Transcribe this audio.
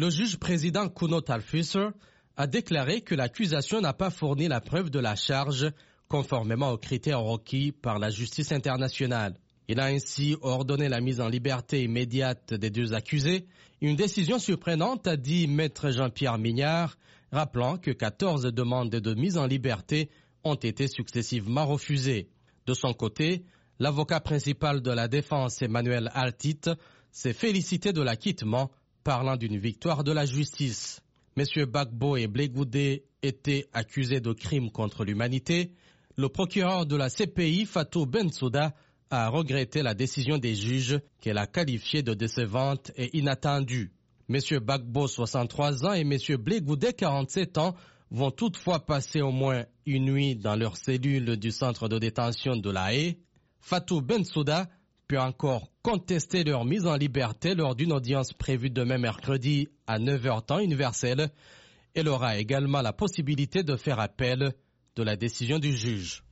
Le juge président Kuno Talfusser a déclaré que l'accusation n'a pas fourni la preuve de la charge conformément aux critères requis par la justice internationale. Il a ainsi ordonné la mise en liberté immédiate des deux accusés, une décision surprenante, a dit maître Jean-Pierre Mignard, rappelant que 14 demandes de mise en liberté ont été successivement refusées. De son côté, l'avocat principal de la défense, Emmanuel Altit, s'est félicité de l'acquittement, parlant d'une victoire de la justice. Messieurs Bagbo et Blegoudé étaient accusés de crimes contre l'humanité. Le procureur de la CPI, Fatou Bensouda, a regretté la décision des juges qu'elle a qualifiée de décevante et inattendue. Messieurs Bagbo, 63 ans, et Messieurs Blegoudé, 47 ans, vont toutefois passer au moins une nuit dans leur cellule du centre de détention de la Haye. Fatou Bensouda peut encore contester leur mise en liberté lors d'une audience prévue demain mercredi à 9h temps universel. Elle aura également la possibilité de faire appel de la décision du juge.